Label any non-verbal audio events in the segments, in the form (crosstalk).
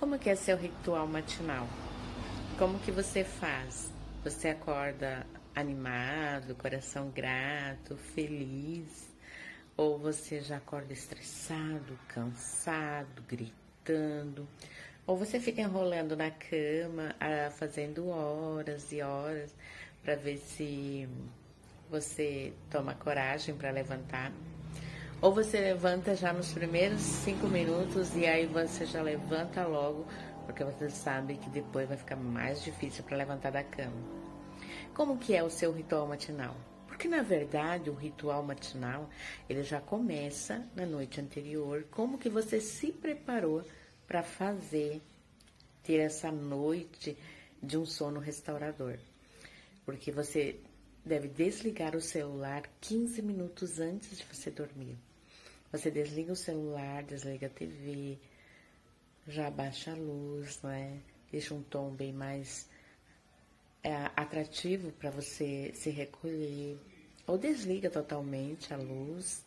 Como que é seu ritual matinal? Como que você faz? Você acorda animado, coração grato, feliz? Ou você já acorda estressado, cansado, gritando? Ou você fica enrolando na cama, ah, fazendo horas e horas para ver se você toma coragem para levantar? Ou você levanta já nos primeiros cinco minutos e aí você já levanta logo, porque você sabe que depois vai ficar mais difícil para levantar da cama. Como que é o seu ritual matinal? Porque na verdade o ritual matinal ele já começa na noite anterior. Como que você se preparou para fazer ter essa noite de um sono restaurador? Porque você deve desligar o celular 15 minutos antes de você dormir. Você desliga o celular, desliga a TV, já abaixa a luz, não é? Deixa um tom bem mais é, atrativo para você se recolher. Ou desliga totalmente a luz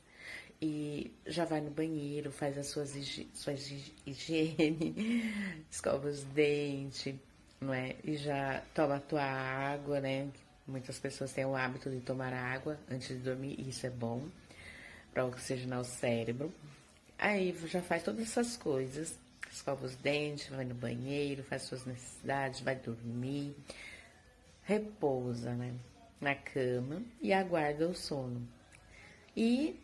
e já vai no banheiro, faz as suas, suas higiene, (laughs) escova os dentes, não é? E já toma a tua água, né? Muitas pessoas têm o hábito de tomar água antes de dormir, e isso é bom para oxigenar o cérebro. Aí já faz todas essas coisas, escova os dentes, vai no banheiro, faz suas necessidades, vai dormir, repousa, né? Na cama e aguarda o sono. E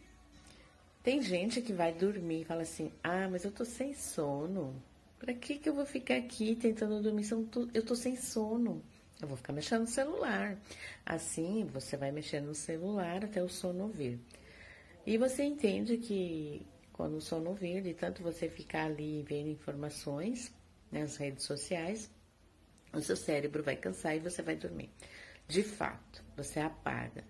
tem gente que vai dormir e fala assim: Ah, mas eu tô sem sono. Pra que, que eu vou ficar aqui tentando dormir? Eu tô sem sono. Eu vou ficar mexendo no celular. Assim, você vai mexendo no celular até o sono vir. E você entende que quando o sono vir, de tanto você ficar ali vendo informações nas redes sociais, o seu cérebro vai cansar e você vai dormir. De fato, você apaga.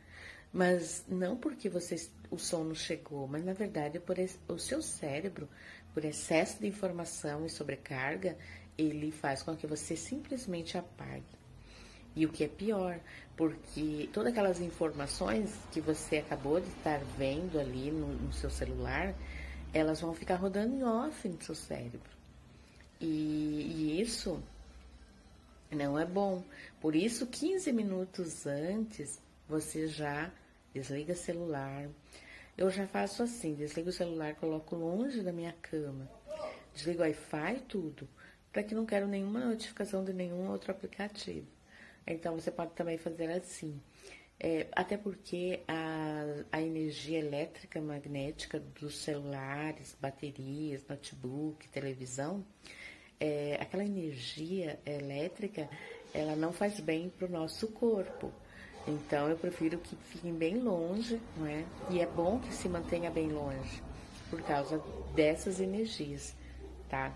Mas não porque você o sono chegou, mas na verdade por esse, o seu cérebro, por excesso de informação e sobrecarga, ele faz com que você simplesmente apague. E o que é pior, porque todas aquelas informações que você acabou de estar vendo ali no, no seu celular, elas vão ficar rodando em off no seu cérebro. E, e, isso não é bom. Por isso, 15 minutos antes, você já desliga o celular. Eu já faço assim, desligo o celular, coloco longe da minha cama, desligo o Wi-Fi tudo, para que não quero nenhuma notificação de nenhum outro aplicativo. Então você pode também fazer assim. É, até porque a, a energia elétrica magnética dos celulares, baterias, notebook, televisão, é, aquela energia elétrica, ela não faz bem para o nosso corpo. Então eu prefiro que fiquem bem longe, não é? E é bom que se mantenha bem longe por causa dessas energias, tá?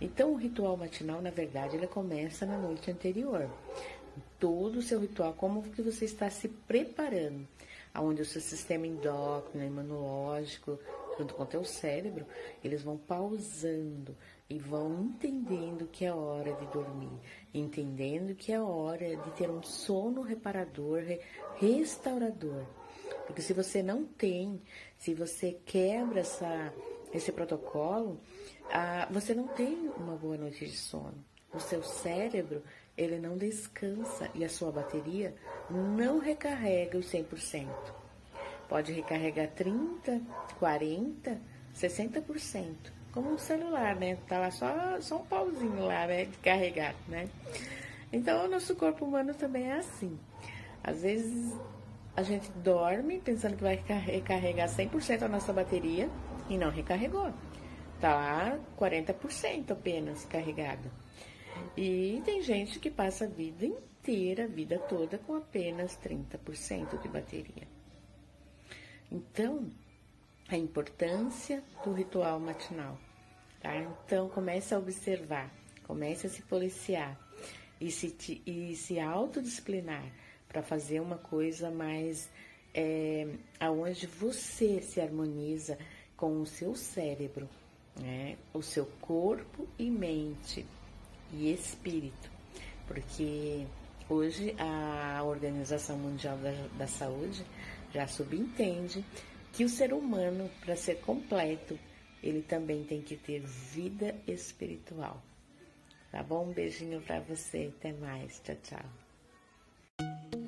Então o ritual matinal, na verdade, ele começa na noite anterior todo o seu ritual, como que você está se preparando, aonde o seu sistema endócrino, imunológico, junto com o teu cérebro, eles vão pausando e vão entendendo que é hora de dormir, entendendo que é hora de ter um sono reparador, restaurador. Porque se você não tem, se você quebra essa, esse protocolo, ah, você não tem uma boa noite de sono. O seu cérebro ele não descansa e a sua bateria não recarrega os 100%. Pode recarregar 30, 40, 60%. Como um celular, né? Tá lá só, só um pauzinho lá, né? De carregar, né? Então, o nosso corpo humano também é assim. Às vezes, a gente dorme pensando que vai recarregar 100% a nossa bateria e não recarregou. Tá lá 40% apenas carregado. E tem gente que passa a vida inteira, a vida toda, com apenas 30% de bateria. Então, a importância do ritual matinal. Tá? Então, comece a observar, comece a se policiar e se, e se autodisciplinar para fazer uma coisa mais é, aonde você se harmoniza com o seu cérebro, né? o seu corpo e mente e espírito, porque hoje a Organização Mundial da, da Saúde já subentende que o ser humano, para ser completo, ele também tem que ter vida espiritual. Tá bom? Um beijinho para você. Até mais. Tchau, tchau.